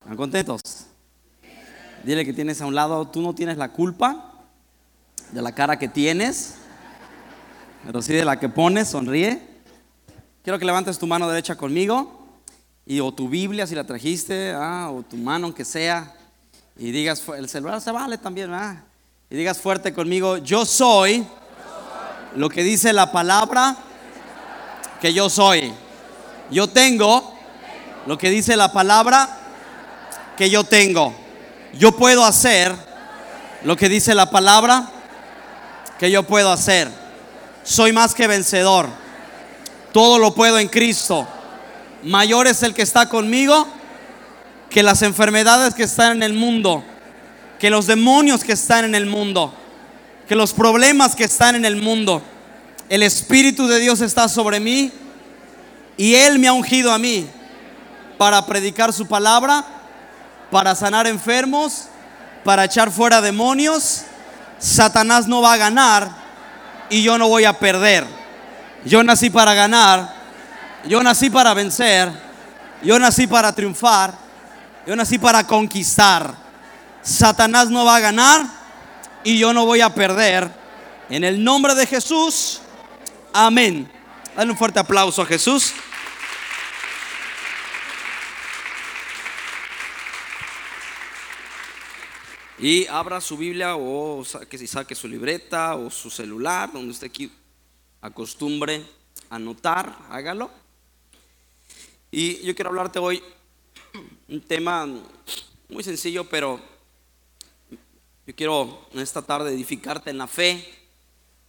¿Están contentos? Dile que tienes a un lado, tú no tienes la culpa de la cara que tienes, pero sí de la que pones, sonríe. Quiero que levantes tu mano derecha conmigo y o tu Biblia si la trajiste, ah, o tu mano aunque sea, y digas, el celular se vale también, y digas fuerte conmigo, yo soy lo que dice la palabra que yo soy. Yo tengo lo que dice la palabra que yo tengo. Yo puedo hacer lo que dice la palabra que yo puedo hacer. Soy más que vencedor. Todo lo puedo en Cristo. Mayor es el que está conmigo que las enfermedades que están en el mundo, que los demonios que están en el mundo, que los problemas que están en el mundo. El Espíritu de Dios está sobre mí y Él me ha ungido a mí para predicar su palabra, para sanar enfermos, para echar fuera demonios. Satanás no va a ganar y yo no voy a perder. Yo nací para ganar, yo nací para vencer, yo nací para triunfar, yo nací para conquistar. Satanás no va a ganar y yo no voy a perder. En el nombre de Jesús, amén. Dale un fuerte aplauso a Jesús. Y abra su Biblia o que saque su libreta o su celular, donde usted acostumbre anotar, hágalo. Y yo quiero hablarte hoy un tema muy sencillo, pero yo quiero en esta tarde edificarte en la fe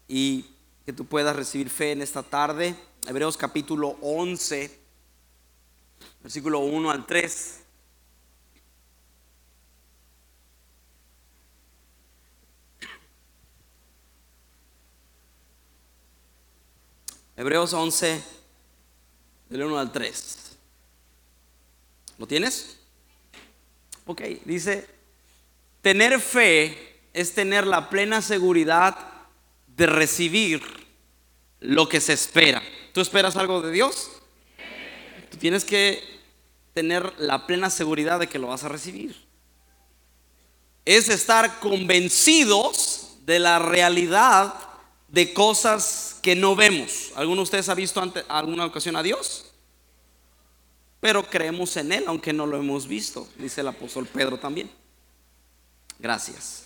y que tú puedas recibir fe en esta tarde. Hebreos capítulo 11, versículo 1 al 3. Hebreos 11, del 1 al 3. ¿Lo tienes? Ok, dice, tener fe es tener la plena seguridad de recibir lo que se espera. ¿Tú esperas algo de Dios? Tú tienes que tener la plena seguridad de que lo vas a recibir. Es estar convencidos de la realidad de cosas que no vemos. ¿Alguno de ustedes ha visto ante, alguna ocasión a Dios? Pero creemos en Él, aunque no lo hemos visto, dice el apóstol Pedro también. Gracias.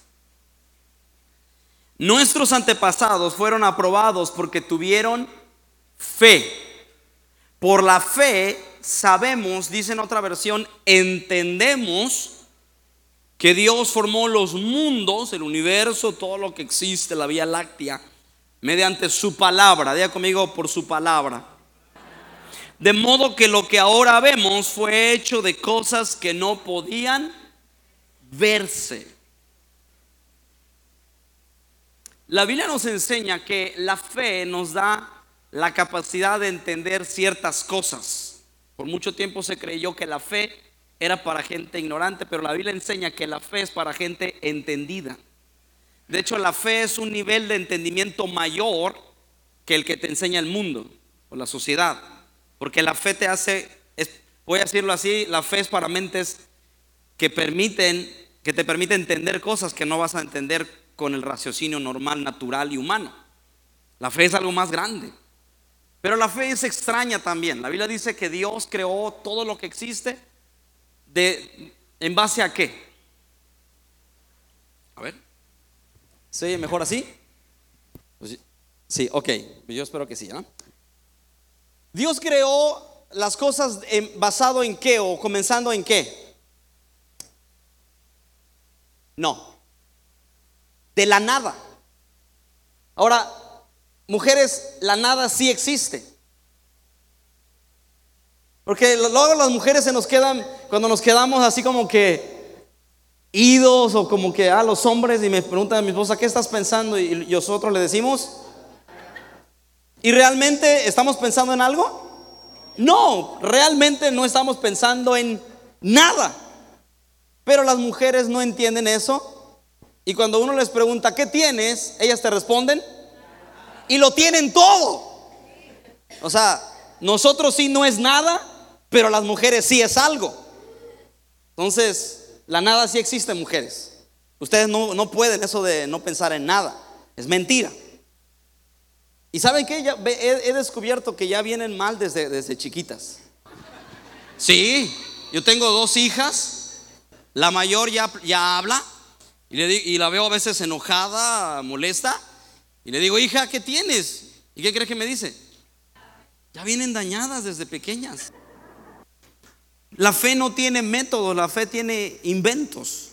Nuestros antepasados fueron aprobados porque tuvieron fe. Por la fe sabemos, dice en otra versión, entendemos que Dios formó los mundos, el universo, todo lo que existe, la Vía Láctea mediante su palabra. Diga conmigo por su palabra. De modo que lo que ahora vemos fue hecho de cosas que no podían verse. La Biblia nos enseña que la fe nos da la capacidad de entender ciertas cosas. Por mucho tiempo se creyó que la fe era para gente ignorante, pero la Biblia enseña que la fe es para gente entendida. De hecho, la fe es un nivel de entendimiento mayor que el que te enseña el mundo o la sociedad. Porque la fe te hace, voy a decirlo así, la fe es para mentes que permiten, que te permite entender cosas que no vas a entender con el raciocinio normal, natural y humano. La fe es algo más grande. Pero la fe es extraña también. La Biblia dice que Dios creó todo lo que existe de, en base a qué. A ver. ¿Se oye mejor así? Pues sí, ok, yo espero que sí. Dios creó las cosas basado en qué o comenzando en qué. No, de la nada. Ahora, mujeres, la nada sí existe. Porque luego las mujeres se nos quedan, cuando nos quedamos así como que idos o como que a los hombres y me preguntan a mi esposa, ¿qué estás pensando? Y nosotros le decimos, ¿y realmente estamos pensando en algo? No, realmente no estamos pensando en nada. Pero las mujeres no entienden eso. Y cuando uno les pregunta, ¿qué tienes? Ellas te responden, y lo tienen todo. O sea, nosotros sí no es nada, pero las mujeres sí es algo. Entonces, la nada sí existe, mujeres. Ustedes no, no pueden eso de no pensar en nada. Es mentira. Y saben? Ya he, he, descubierto que ya vienen mal desde, desde chiquitas. Sí, yo tengo dos hijas. La mayor ya, ya habla. Y, le, y la veo a veces enojada, molesta. Y le digo, hija, ¿qué tienes? ¿Y qué crees que me dice? Ya vienen dañadas desde pequeñas. La fe no tiene métodos, la fe tiene inventos.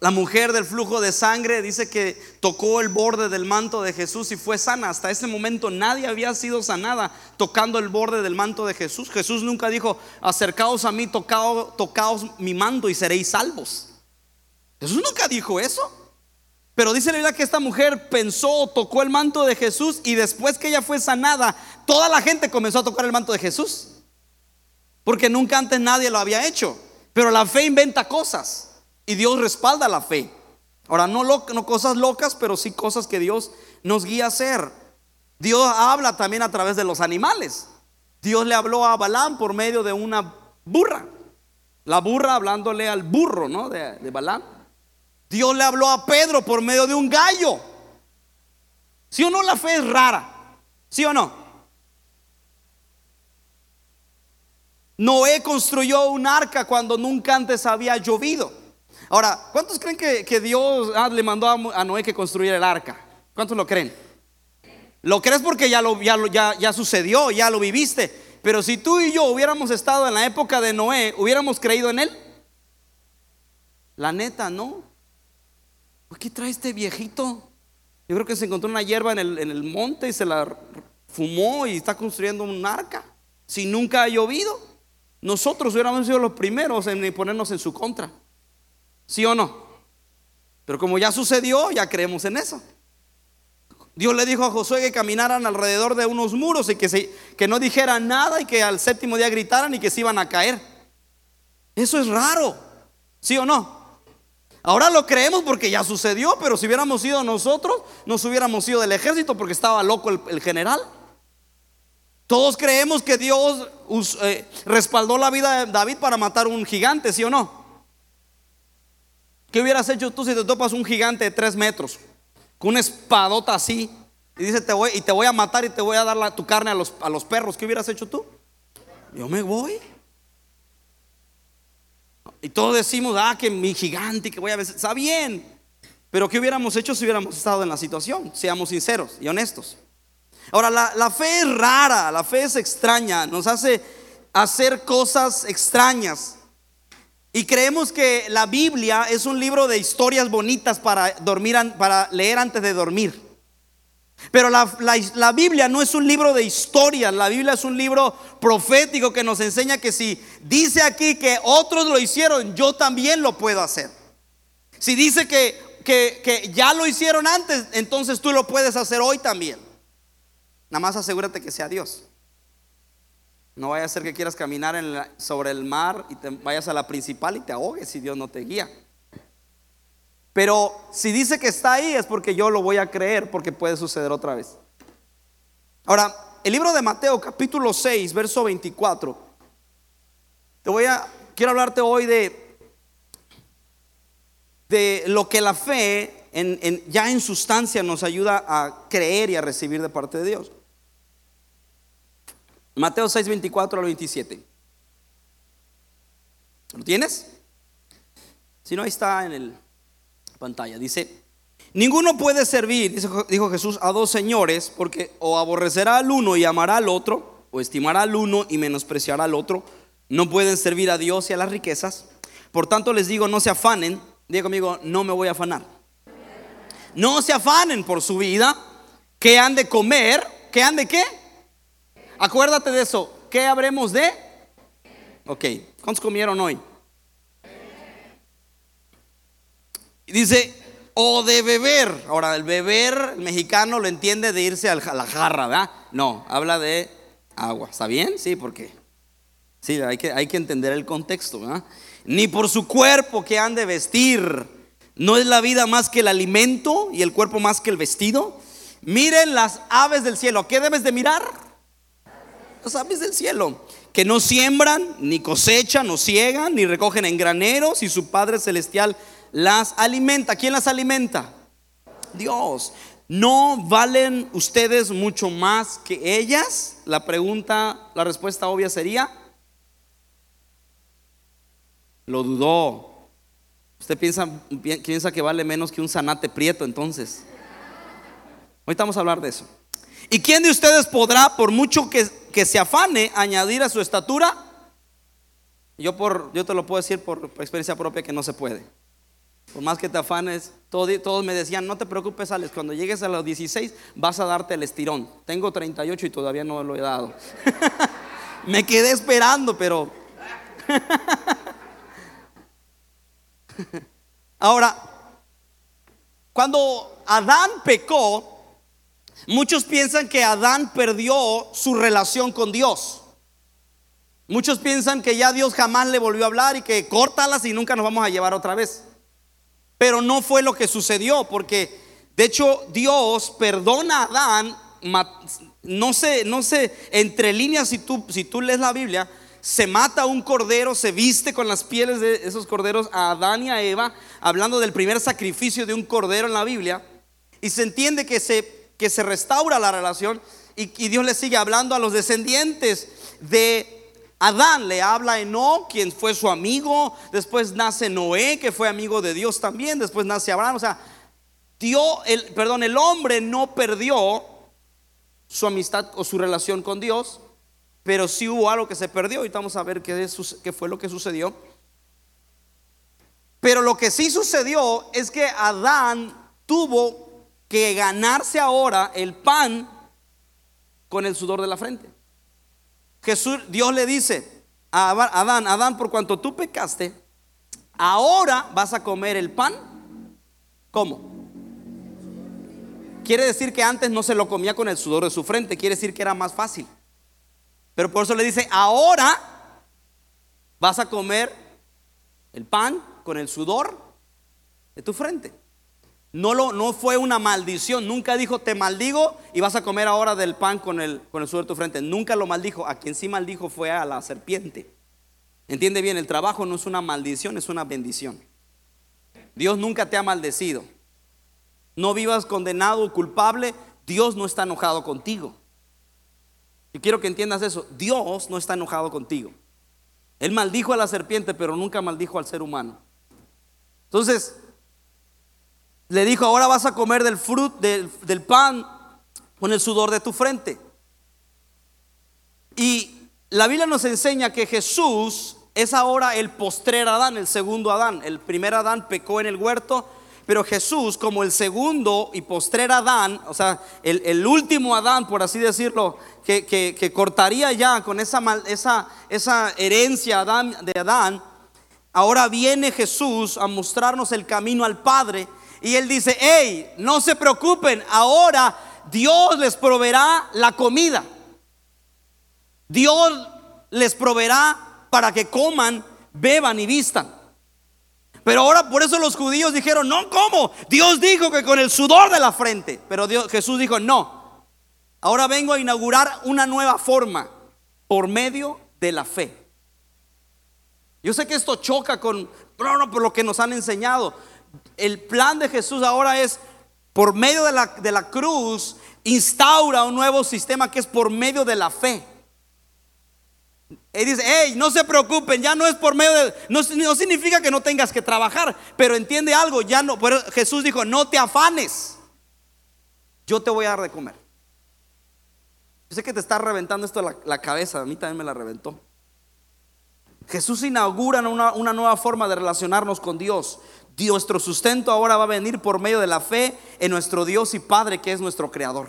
La mujer del flujo de sangre dice que tocó el borde del manto de Jesús y fue sana. Hasta ese momento nadie había sido sanada tocando el borde del manto de Jesús. Jesús nunca dijo, acercaos a mí, tocaos, tocaos mi manto y seréis salvos. Jesús nunca dijo eso. Pero dice la Biblia que esta mujer pensó, tocó el manto de Jesús y después que ella fue sanada, toda la gente comenzó a tocar el manto de Jesús. Porque nunca antes nadie lo había hecho. Pero la fe inventa cosas y Dios respalda la fe. Ahora, no, cosas locas, pero sí cosas que Dios nos guía a hacer. Dios habla también a través de los animales. Dios le habló a Balaam por medio de una burra. La burra hablándole al burro, ¿no? De, de Balaam. Dios le habló a Pedro por medio de un gallo. ¿Sí o no la fe es rara? ¿Sí o no? Noé construyó un arca cuando nunca antes había llovido. Ahora, ¿cuántos creen que, Dios ah, le mandó a, Noé que construyera el arca? ¿Cuántos lo creen? Lo crees porque ya, lo, ya, sucedió, ya lo viviste. Pero si tú y yo hubiéramos estado en la época de Noé, ¿hubiéramos creído en él? La neta, no. ¿Qué trae este viejito? Yo creo que se encontró una hierba en el monte y se la fumó y está construyendo un arca. Si nunca ha llovido. Nosotros hubiéramos sido los primeros en ponernos en su contra. ¿Sí o no? Pero como ya sucedió, ya creemos en eso. Dios le dijo a Josué que caminaran alrededor de unos muros y que, se, que no dijeran nada y que al séptimo día gritaran y que se iban a caer. Eso es raro. ¿Sí o no? Ahora lo creemos porque ya sucedió, pero si hubiéramos sido nosotros, nos hubiéramos ido del ejército porque estaba loco el general. Todos creemos que Dios eh, respaldó la vida de David para matar un gigante, ¿sí o no? ¿Qué hubieras hecho tú si te topas un gigante de tres metros? Con una espadota así. Y dice, te voy, y te voy a matar y te voy a dar tu carne a los, a los perros. ¿Qué hubieras hecho tú? Yo me voy. Y todos decimos, ah, que mi gigante, que voy a ver. Está bien. Pero ¿qué hubiéramos hecho si hubiéramos estado en la situación? Seamos sinceros y honestos. Ahora, la, fe es rara, la fe es extraña, nos hace hacer cosas extrañas. Y creemos que la Biblia es un libro de historias bonitas para, dormir, para leer antes de dormir. Pero la, Biblia no es un libro de historias, la Biblia es un libro profético que nos enseña que si dice aquí que otros lo hicieron, yo también lo puedo hacer. Si dice que ya lo hicieron antes, entonces tú lo puedes hacer hoy también. Nada más asegúrate que sea Dios. No vaya a ser que quieras caminar sobre el mar y te vayas a la principal y te ahogues si Dios no te guía. Pero si dice que está ahí es porque yo lo voy a creer porque puede suceder otra vez. Ahora, el libro de Mateo capítulo 6, verso 24. Te voy a quiero hablarte hoy de de lo que la fe ya en sustancia nos ayuda a creer y a recibir de parte de Dios. Mateo 6, 24 al 27. ¿Lo tienes? Si no, ahí está en la pantalla. Dice, ninguno puede servir, dijo Jesús, a dos señores, porque o aborrecerá al uno y amará al otro, o estimará al uno y menospreciará al otro. No pueden servir a Dios y a las riquezas. Por tanto les digo, no se afanen. Diga conmigo, no me voy a afanar. No se afanen por su vida. Que han de comer? que han de qué? Acuérdate de eso. ¿Qué habremos de? Ok, ¿cuántos comieron hoy? Dice, o de beber. Ahora, el beber el mexicano lo entiende de irse a la jarra, ¿verdad? No, habla de agua. ¿Está bien? Sí, porque. Sí, hay que, hay que entender el contexto, ¿verdad? Ni por su cuerpo que han de vestir. ¿No es la vida más que el alimento y el cuerpo más que el vestido? Miren las aves del cielo. ¿Qué debes de mirar? Las aves del cielo, que no siembran, ni cosechan, no ciegan, ni recogen en graneros, y su Padre Celestial las alimenta. ¿Quién las alimenta? Dios. ¿No valen ustedes mucho más que ellas? La pregunta, la respuesta obvia sería, lo dudó. Usted piensa, piensa que vale menos que un zanate prieto entonces. Hoy estamos a hablar de eso. ¿Y quién de ustedes podrá, por mucho que, que se afane, añadir a su estatura? Yo, por, yo te lo puedo decir por experiencia propia que no se puede. Por más que te afanes, todos, me decían, no te preocupes, Alex, cuando llegues a los 16 vas a darte el estirón. Tengo 38 y todavía no lo he dado. me quedé esperando, pero... Ahora, cuando Adán pecó, muchos piensan que Adán perdió su relación con Dios. Muchos piensan que ya Dios jamás le volvió a hablar y que córtalas y nunca nos vamos a llevar otra vez. Pero no fue lo que sucedió, porque de hecho Dios perdona a Adán, no sé, no sé, entre líneas si tú, si tú lees la Biblia, se mata un cordero, se viste con las pieles de esos corderos a Adán y a Eva, hablando del primer sacrificio de un cordero en la Biblia, y se entiende que se, que se restaura la relación y, Dios le sigue hablando a los descendientes de Adán le habla a Enoch, quien fue su amigo. Después nace Noé, que fue amigo de Dios también. Después nace Abraham. O sea, dio el, perdón, el hombre no perdió su amistad o su relación con Dios, pero sí hubo algo que se perdió. Y vamos a ver qué fue lo que sucedió. Pero lo que sí sucedió es que Adán tuvo que ganarse ahora el pan con el sudor de la frente. Jesús, Dios le dice a Adán, Adán, por cuanto tú pecaste, ahora vas a comer el pan. ¿Cómo? Quiere decir que antes no se lo comía con el sudor de su frente, quiere decir que era más fácil. Pero por eso le dice, ahora vas a comer el pan con el sudor de tu frente. No, lo, no fue una maldición. Nunca dijo, te maldigo y vas a comer ahora del pan con el, con el de tu frente. Nunca lo maldijo. A quien sí maldijo fue a la serpiente. Entiende bien, el trabajo no es una maldición, es una bendición. Dios nunca te ha maldecido. No vivas condenado o culpable. Dios no está enojado contigo. Y quiero que entiendas eso. Dios no está enojado contigo. Él maldijo a la serpiente, pero nunca maldijo al ser humano. Entonces, le dijo, ahora vas a comer del fruto, del, pan con el sudor de tu frente. Y la Biblia nos enseña que Jesús es ahora el postrer Adán, el segundo Adán. El primer Adán pecó en el huerto, pero Jesús como el segundo y postrer Adán, o sea, el, último Adán, por así decirlo, que, cortaría ya con esa, esa, esa herencia de Adán, ahora viene Jesús a mostrarnos el camino al Padre y él dice, hey, no se preocupen, ahora Dios les proveerá la comida. Dios les proveerá para que coman, beban y vistan. Pero ahora por eso los judíos dijeron, no, ¿cómo? Dios dijo que con el sudor de la frente. Pero Dios, Jesús dijo, no. Ahora vengo a inaugurar una nueva forma por medio de la fe. Yo sé que esto choca con, no, no, por lo que nos han enseñado el plan de Jesús ahora es, por medio de la, de la cruz, instaura un nuevo sistema que es por medio de la fe. Y dice, hey, no se preocupen, ya no es por medio de, no, no, significa que no tengas que trabajar, pero entiende algo, ya no, pero Jesús dijo, no te afanes, yo te voy a dar de comer. Yo sé que te está reventando esto la, la cabeza, a mí también me la reventó. Jesús inaugura una, una nueva forma de relacionarnos con Dios. Nuestro sustento ahora va a venir por medio de la fe en nuestro Dios y Padre que es nuestro Creador.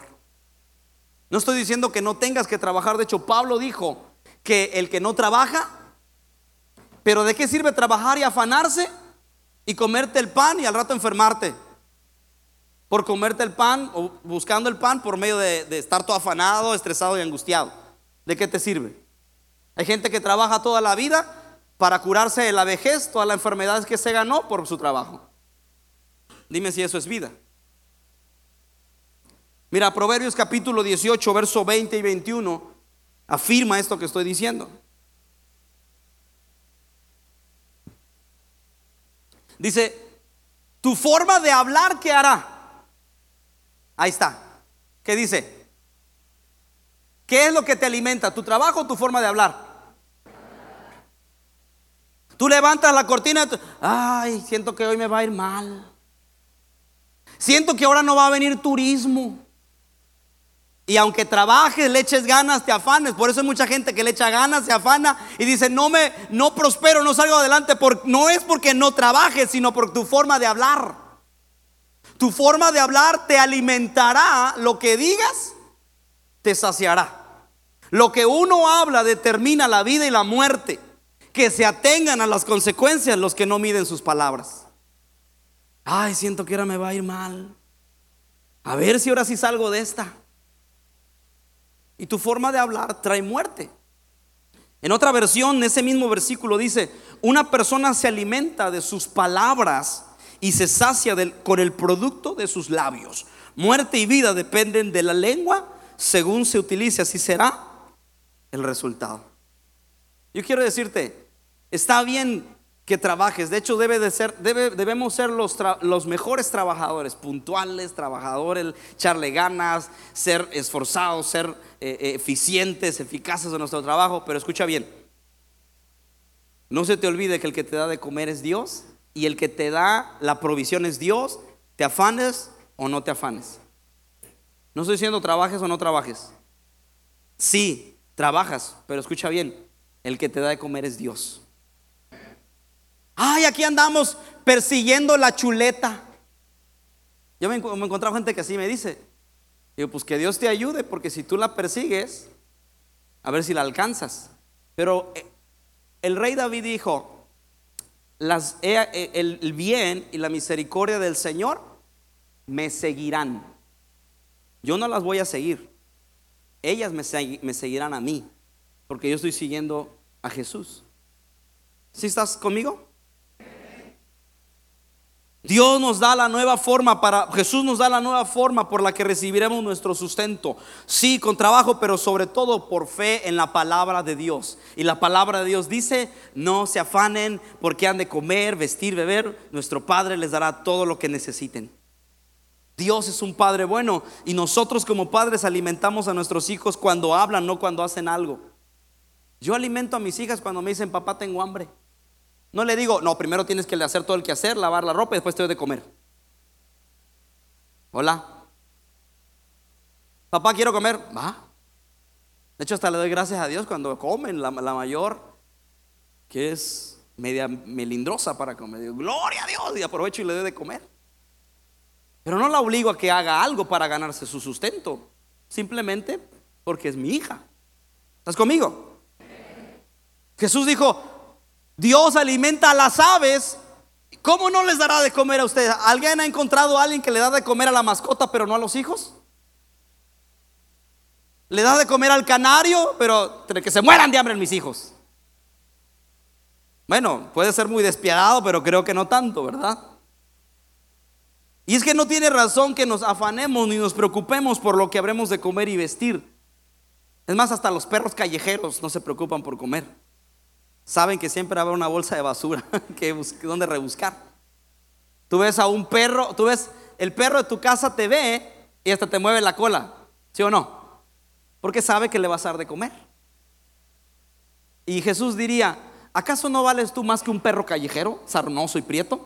No estoy diciendo que no tengas que trabajar. De hecho, Pablo dijo que el que no trabaja, pero ¿de qué sirve trabajar y afanarse y comerte el pan y al rato enfermarte? Por comerte el pan o buscando el pan por medio de, de estar todo afanado, estresado y angustiado. ¿De qué te sirve? Hay gente que trabaja toda la vida para curarse de la vejez, todas las enfermedades que se ganó por su trabajo. Dime si eso es vida. Mira, Proverbios capítulo 18, verso 20 y 21 afirma esto que estoy diciendo. Dice, tu forma de hablar, ¿qué hará? Ahí está. ¿Qué dice? ¿Qué es lo que te alimenta? ¿Tu trabajo o tu forma de hablar? Tú levantas la cortina, ay, siento que hoy me va a ir mal. Siento que ahora no va a venir turismo. Y aunque trabajes, le eches ganas, te afanes. Por eso hay mucha gente que le echa ganas, se afana y dice, no me, no prospero, no salgo adelante. Por, no es porque no trabajes, sino por tu forma de hablar. Tu forma de hablar te alimentará. Lo que digas, te saciará. Lo que uno habla determina la vida y la muerte. Que se atengan a las consecuencias los que no miden sus palabras. Ay, siento que ahora me va a ir mal. A ver si ahora sí salgo de esta. Y tu forma de hablar trae muerte. En otra versión, ese mismo versículo dice, una persona se alimenta de sus palabras y se sacia con el producto de sus labios. Muerte y vida dependen de la lengua, según se utilice, así será el resultado. Yo quiero decirte, está bien que trabajes. De hecho, debemos ser los, los, mejores trabajadores, puntuales, trabajadores, echarle ganas, ser esforzados, ser eh, eh, eficientes, eficaces en nuestro trabajo. Pero escucha bien, no se te olvide que el que te da de comer es Dios y el que te da la provisión es Dios. Te afanes o no te afanes. No estoy diciendo trabajes o no trabajes. Sí, trabajas, pero escucha bien, el que te da de comer es Dios. Ay, aquí andamos persiguiendo la chuleta. Yo me, he encontrado gente que así me dice. Digo, pues que Dios te ayude, porque si tú la persigues, a ver si la alcanzas. Pero eh, el rey David dijo, eh, el bien y la misericordia del Señor me seguirán. Yo no las voy a seguir. Ellas me, me seguirán a mí, porque yo estoy siguiendo a Jesús. ¿Sí estás conmigo? Dios nos da la nueva forma para, Jesús nos da la nueva forma por la que recibiremos nuestro sustento. Sí, con trabajo, pero sobre todo por fe en la palabra de Dios. Y la palabra de Dios dice, no se afanen porque han de comer, vestir, beber. Nuestro Padre les dará todo lo que necesiten. Dios es un Padre bueno y nosotros como padres alimentamos a nuestros hijos cuando hablan, no cuando hacen algo. Yo alimento a mis hijas cuando me dicen, papá, tengo hambre. No le digo, no, primero tienes que hacer todo el que hacer, lavar la ropa y después te doy de comer. Hola. Papá, quiero comer. Va. De hecho, hasta le doy gracias a Dios cuando comen, la, mayor, que es media melindrosa para comer. Digo, gloria a Dios, y aprovecho y le doy de comer. Pero no la obligo a que haga algo para ganarse su sustento. Simplemente porque es mi hija. ¿Estás conmigo? Jesús dijo, Dios alimenta a las aves. ¿Cómo no les dará de comer a ustedes? ¿Alguien ha encontrado a alguien que le da de comer a la mascota, pero no a los hijos? Le da de comer al canario, pero que se mueran de hambre mis hijos. Bueno, puede ser muy despiadado, pero creo que no tanto, ¿verdad? Y es que no tiene razón que nos afanemos ni nos preocupemos por lo que habremos de comer y vestir. Es más, hasta los perros callejeros no se preocupan por comer saben que siempre habrá una bolsa de basura que donde rebuscar. Tú ves a un perro, tú ves, el perro de tu casa te ve y hasta te mueve la cola, ¿sí o no? Porque sabe que le vas a dar de comer. Y Jesús diría, ¿acaso no vales tú más que un perro callejero, sarnoso y prieto?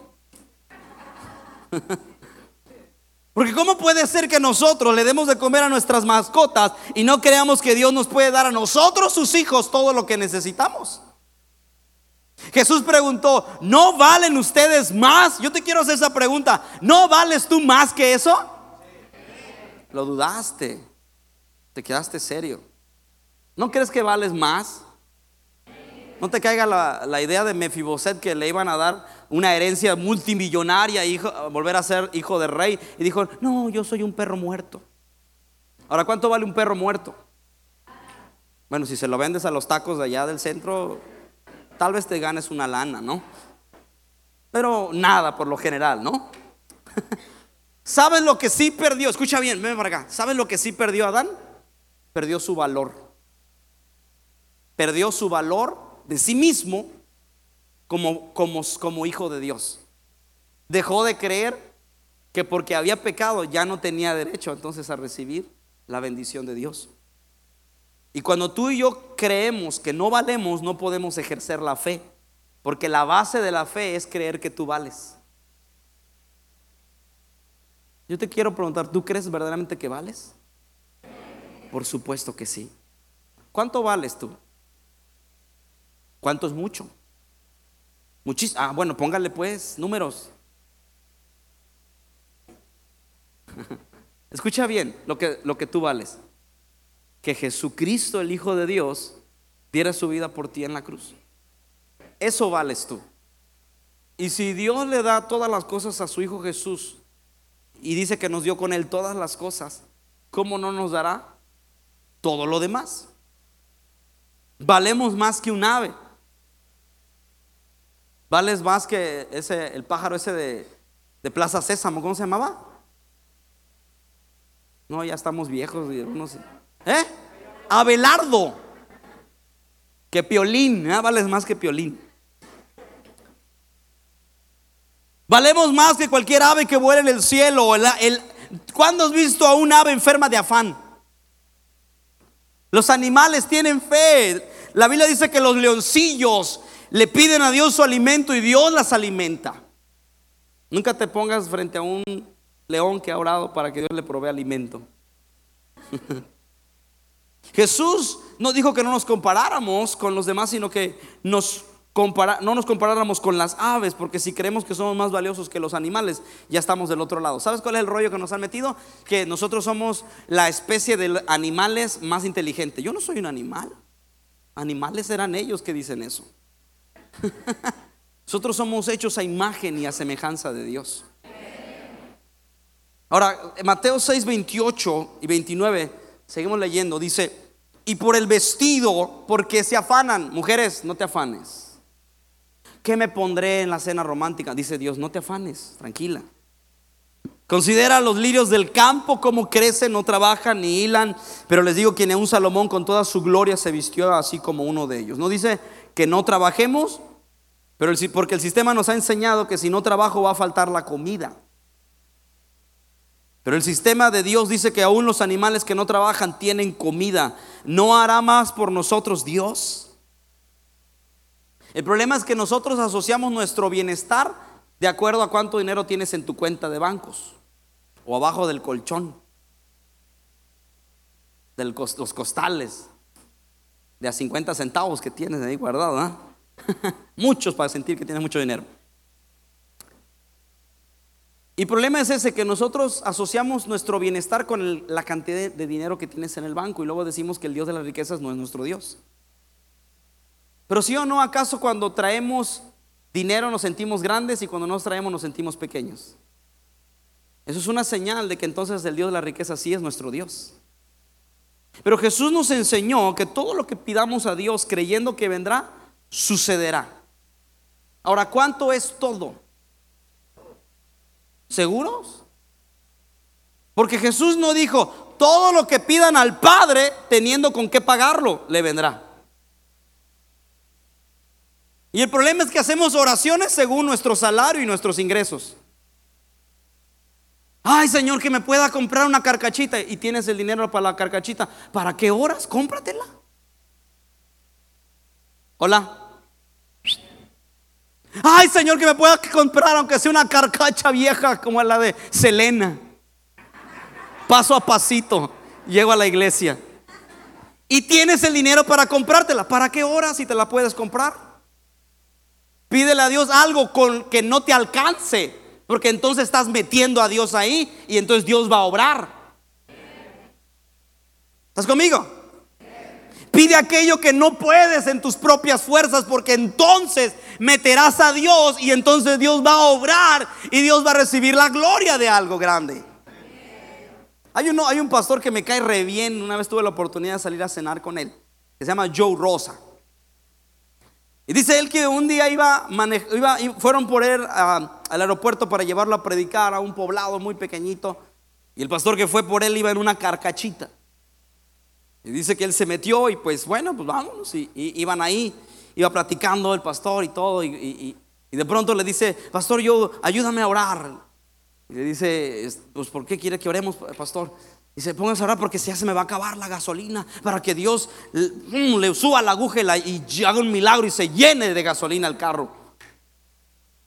Porque ¿cómo puede ser que nosotros le demos de comer a nuestras mascotas y no creamos que Dios nos puede dar a nosotros, sus hijos, todo lo que necesitamos? Jesús preguntó, ¿no valen ustedes más? Yo te quiero hacer esa pregunta, ¿no vales tú más que eso? Lo dudaste, te quedaste serio. ¿No crees que vales más? No te caiga la, idea de Mefiboset que le iban a dar una herencia multimillonaria, hijo, volver a ser hijo de rey. Y dijo, no, yo soy un perro muerto. Ahora, ¿cuánto vale un perro muerto? Bueno, si se lo vendes a los tacos de allá del centro, tal vez te ganes una lana, ¿no? Pero nada por lo general, ¿no? ¿Sabes lo que sí perdió? Escucha bien, ven para acá. ¿Sabes lo que sí perdió Adán? Perdió su valor. Perdió su valor de sí mismo como, como, como hijo de Dios. dejó de creer que porque había pecado ya no tenía derecho entonces a recibir la bendición de Dios. Y cuando tú y yo creemos que no valemos, no podemos ejercer la fe, porque la base de la fe es creer que tú vales. Yo te quiero preguntar, ¿tú crees verdaderamente que vales? Por supuesto que sí. ¿Cuánto vales tú? ¿Cuánto es mucho? Muchísimo. Ah, bueno, póngale pues números. Escucha bien lo que, lo que tú vales. Que Jesucristo, el Hijo de Dios, diera su vida por ti en la cruz. Eso vales tú. Y si Dios le da todas las cosas a su Hijo Jesús y dice que nos dio con Él todas las cosas, ¿cómo no nos dará todo lo demás? Valemos más que un ave. Vales más que ese, el pájaro ese de, de Plaza Sésamo, ¿cómo se llamaba? No, ya estamos viejos. No sé. ¿Eh? Abelardo. Que Piolín. ¿eh? Vales más que Piolín. Valemos más que cualquier ave que vuela en el cielo. El, el, ¿Cuándo has visto a un ave enferma de afán? Los animales tienen fe. La Biblia dice que los leoncillos le piden a Dios su alimento y Dios las alimenta. Nunca te pongas frente a un león que ha orado para que Dios le provea alimento. Jesús no dijo que no nos comparáramos con los demás, sino que nos no nos comparáramos con las aves, porque si creemos que somos más valiosos que los animales, ya estamos del otro lado. ¿Sabes cuál es el rollo que nos han metido? Que nosotros somos la especie de animales más inteligente. Yo no soy un animal. Animales eran ellos que dicen eso. nosotros somos hechos a imagen y a semejanza de Dios. Ahora, Mateo 6, 28 y 29, seguimos leyendo, dice, y por el vestido, porque se afanan, mujeres, no te afanes. ¿Qué me pondré en la cena romántica? Dice Dios, no te afanes, tranquila. Considera los lirios del campo como crecen, no trabajan ni hilan, pero les digo que ni un Salomón con toda su gloria se vistió así como uno de ellos. No dice que no trabajemos, pero porque el sistema nos ha enseñado que si no trabajo va a faltar la comida. Pero el sistema de Dios dice que aún los animales que no trabajan tienen comida. ¿No hará más por nosotros Dios? El problema es que nosotros asociamos nuestro bienestar de acuerdo a cuánto dinero tienes en tu cuenta de bancos o abajo del colchón, de los costales, de a 50 centavos que tienes ahí guardado. ¿ah? Muchos para sentir que tienes mucho dinero. Y el problema es ese, que nosotros asociamos nuestro bienestar con la cantidad de dinero que tienes en el banco y luego decimos que el Dios de las riquezas no es nuestro Dios. Pero sí o no, ¿acaso cuando traemos dinero nos sentimos grandes y cuando nos traemos nos sentimos pequeños? Eso es una señal de que entonces el Dios de la riqueza sí es nuestro Dios. Pero Jesús nos enseñó que todo lo que pidamos a Dios creyendo que vendrá, sucederá. Ahora, ¿cuánto es todo? ¿Seguros? Porque Jesús no dijo, todo lo que pidan al Padre, teniendo con qué pagarlo, le vendrá. Y el problema es que hacemos oraciones según nuestro salario y nuestros ingresos. Ay, Señor, que me pueda comprar una carcachita y tienes el dinero para la carcachita. ¿Para qué horas? Cómpratela. Hola. Ay, Señor, que me pueda comprar aunque sea una carcacha vieja como la de Selena. Paso a pasito, llego a la iglesia. Y tienes el dinero para comprártela. ¿Para qué hora si te la puedes comprar? Pídele a Dios algo con que no te alcance, porque entonces estás metiendo a Dios ahí y entonces Dios va a obrar. ¿Estás conmigo? Pide aquello que no puedes en tus propias fuerzas, porque entonces meterás a Dios y entonces Dios va a obrar y Dios va a recibir la gloria de algo grande. Hay, un pastor que me cae re bien, una vez tuve la oportunidad de salir a cenar con él, que se llama Joe Rosa. Y dice él que un día iba fueron por él al aeropuerto para llevarlo a predicar a un poblado muy pequeñito. Y el pastor que fue por él iba en una carcachita. Y dice que él se metió y pues bueno, pues vámonos. Y, iban ahí, iba platicando el pastor y todo. Y, Y de pronto le dice, pastor, yo, ayúdame a orar. Y le dice, pues, ¿por qué quiere que oremos, pastor? Dice, póngase a orar porque ya se me va a acabar la gasolina para que Dios mm, le suba la aguja y, y haga un milagro y se llene de gasolina el carro.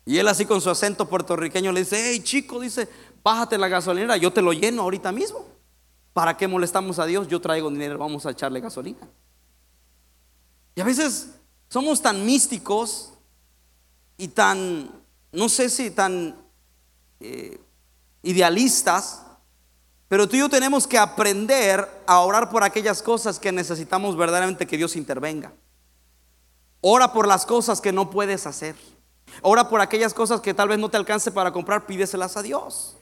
Y él así con su acento puertorriqueño le dice, hey chico, dice, bájate la gasolinera, yo te lo lleno ahorita mismo. ¿Para qué molestamos a Dios? Yo traigo dinero, vamos a echarle gasolina. Y a veces somos tan místicos y tan, no sé si tan eh, idealistas, pero tú y yo tenemos que aprender a orar por aquellas cosas que necesitamos verdaderamente que Dios intervenga. Ora por las cosas que no puedes hacer. Ora por aquellas cosas que tal vez no te alcance para comprar, pídeselas a Dios.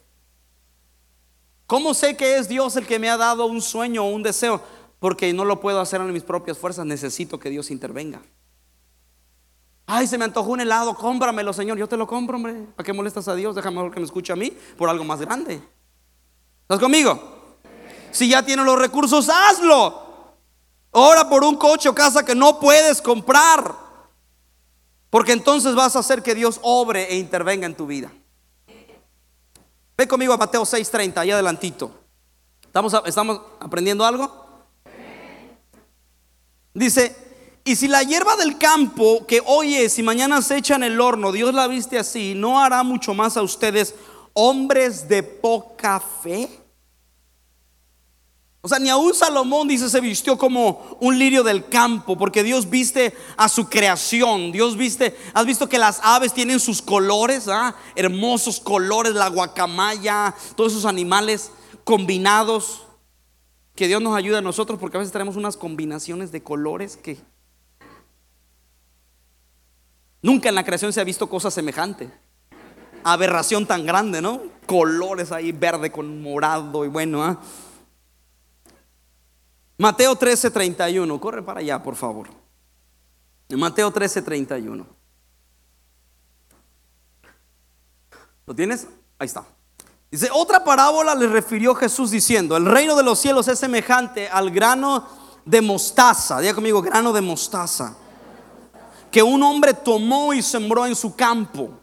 ¿Cómo sé que es Dios el que me ha dado un sueño o un deseo? Porque no lo puedo hacer en mis propias fuerzas, necesito que Dios intervenga. Ay, se me antojó un helado, cómpramelo, Señor. Yo te lo compro, hombre. ¿Para qué molestas a Dios? Déjame mejor que me escuche a mí por algo más grande. ¿Estás conmigo? Si ya tienes los recursos, hazlo. Ora por un coche o casa que no puedes comprar. Porque entonces vas a hacer que Dios obre e intervenga en tu vida. Ve conmigo a Mateo 6:30, ahí adelantito. ¿Estamos, ¿Estamos aprendiendo algo? Dice, y si la hierba del campo que hoy es y mañana se echa en el horno, Dios la viste así, ¿no hará mucho más a ustedes, hombres de poca fe? O sea, ni aún Salomón dice se vistió como un lirio del campo, porque Dios viste a su creación. Dios viste, has visto que las aves tienen sus colores, ¿ah? hermosos colores, la guacamaya, todos esos animales combinados. Que Dios nos ayude a nosotros, porque a veces tenemos unas combinaciones de colores que nunca en la creación se ha visto cosa semejante. Aberración tan grande, ¿no? Colores ahí, verde con morado y bueno, ¿ah? Mateo 13, 31. Corre para allá, por favor. Mateo 13, 31. ¿Lo tienes? Ahí está. Dice, otra parábola le refirió Jesús diciendo, el reino de los cielos es semejante al grano de mostaza. Diga conmigo, grano de mostaza. Que un hombre tomó y sembró en su campo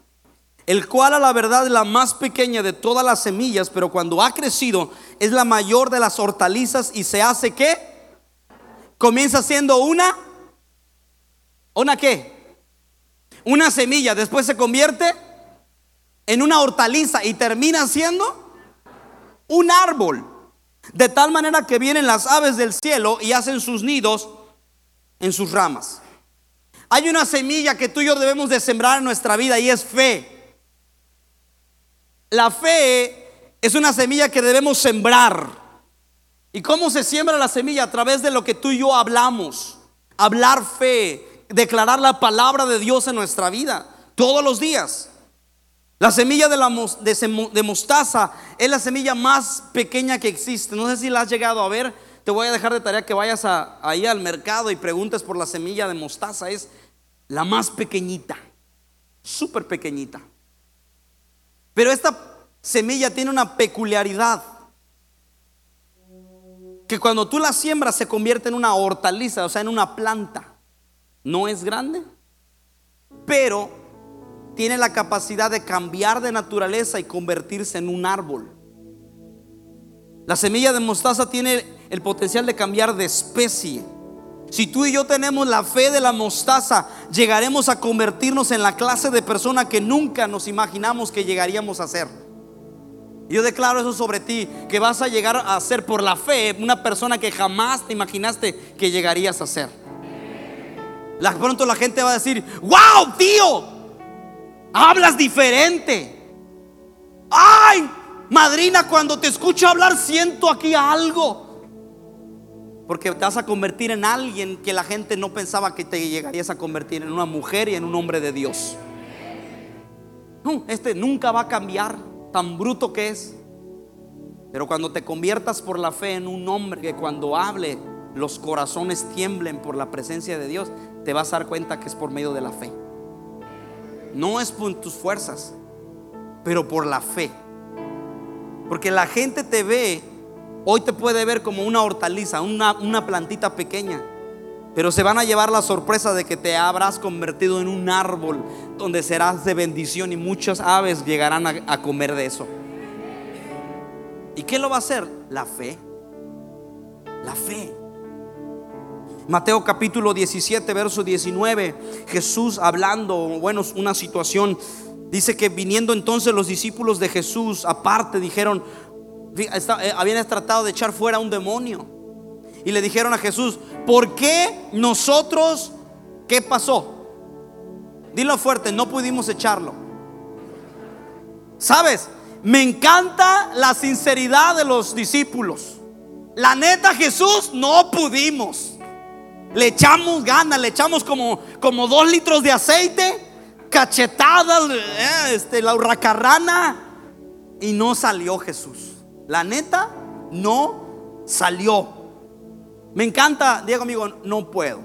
el cual a la verdad es la más pequeña de todas las semillas, pero cuando ha crecido es la mayor de las hortalizas y se hace qué? Comienza siendo una, ¿una qué? Una semilla, después se convierte en una hortaliza y termina siendo un árbol. De tal manera que vienen las aves del cielo y hacen sus nidos en sus ramas. Hay una semilla que tú y yo debemos de sembrar en nuestra vida y es fe. La fe es una semilla que debemos sembrar. ¿Y cómo se siembra la semilla? A través de lo que tú y yo hablamos. Hablar fe, declarar la palabra de Dios en nuestra vida todos los días. La semilla de, la, mostaza es la semilla más pequeña que existe. No sé si la has llegado a ver. Te voy a dejar de tarea que vayas ahí al mercado y preguntes por la semilla de mostaza. Es la más pequeñita, súper pequeñita. Pero esta semilla tiene una peculiaridad. Que cuando tú la siembras se convierte en una hortaliza, o sea, en una planta. No es grande, pero tiene la capacidad de cambiar de naturaleza y convertirse en un árbol. La semilla de mostaza tiene el potencial de cambiar de especie. Si tú y yo tenemos la fe de la mostaza, llegaremos a convertirnos en la clase de persona que nunca nos imaginamos que llegaríamos a ser. Yo declaro eso sobre ti, que vas a llegar a ser por la fe una persona que jamás te imaginaste que llegarías a ser. La, pronto la gente va a decir, wow, tío, hablas diferente. Ay, madrina, cuando te escucho hablar siento aquí algo. Porque te vas a convertir en alguien que la gente no pensaba que te llegarías a convertir en una mujer y en un hombre de Dios. No, este nunca va a cambiar, tan bruto que es. Pero cuando te conviertas por la fe en un hombre que cuando hable los corazones tiemblen por la presencia de Dios, te vas a dar cuenta que es por medio de la fe. No es por tus fuerzas, pero por la fe. Porque la gente te ve Hoy te puede ver como una hortaliza, una, plantita pequeña. Pero se van a llevar la sorpresa de que te habrás convertido en un árbol donde serás de bendición y muchas aves llegarán a, a comer de eso. ¿Y qué lo va a hacer? La fe. La fe. Mateo capítulo 17, verso 19, Jesús hablando, bueno, una situación, dice que viniendo entonces los discípulos de Jesús aparte, dijeron, eh, habían tratado de echar fuera un demonio. Y le dijeron a Jesús, ¿por qué nosotros, qué pasó? Dilo fuerte, no pudimos echarlo. ¿Sabes? Me encanta la sinceridad de los discípulos. La neta, Jesús, no pudimos. Le echamos ganas, le echamos como, como dos litros de aceite, cachetadas, eh, este, la hurracarrana, y no salió Jesús. La neta, no salió. Me encanta, Diego amigo, no puedo.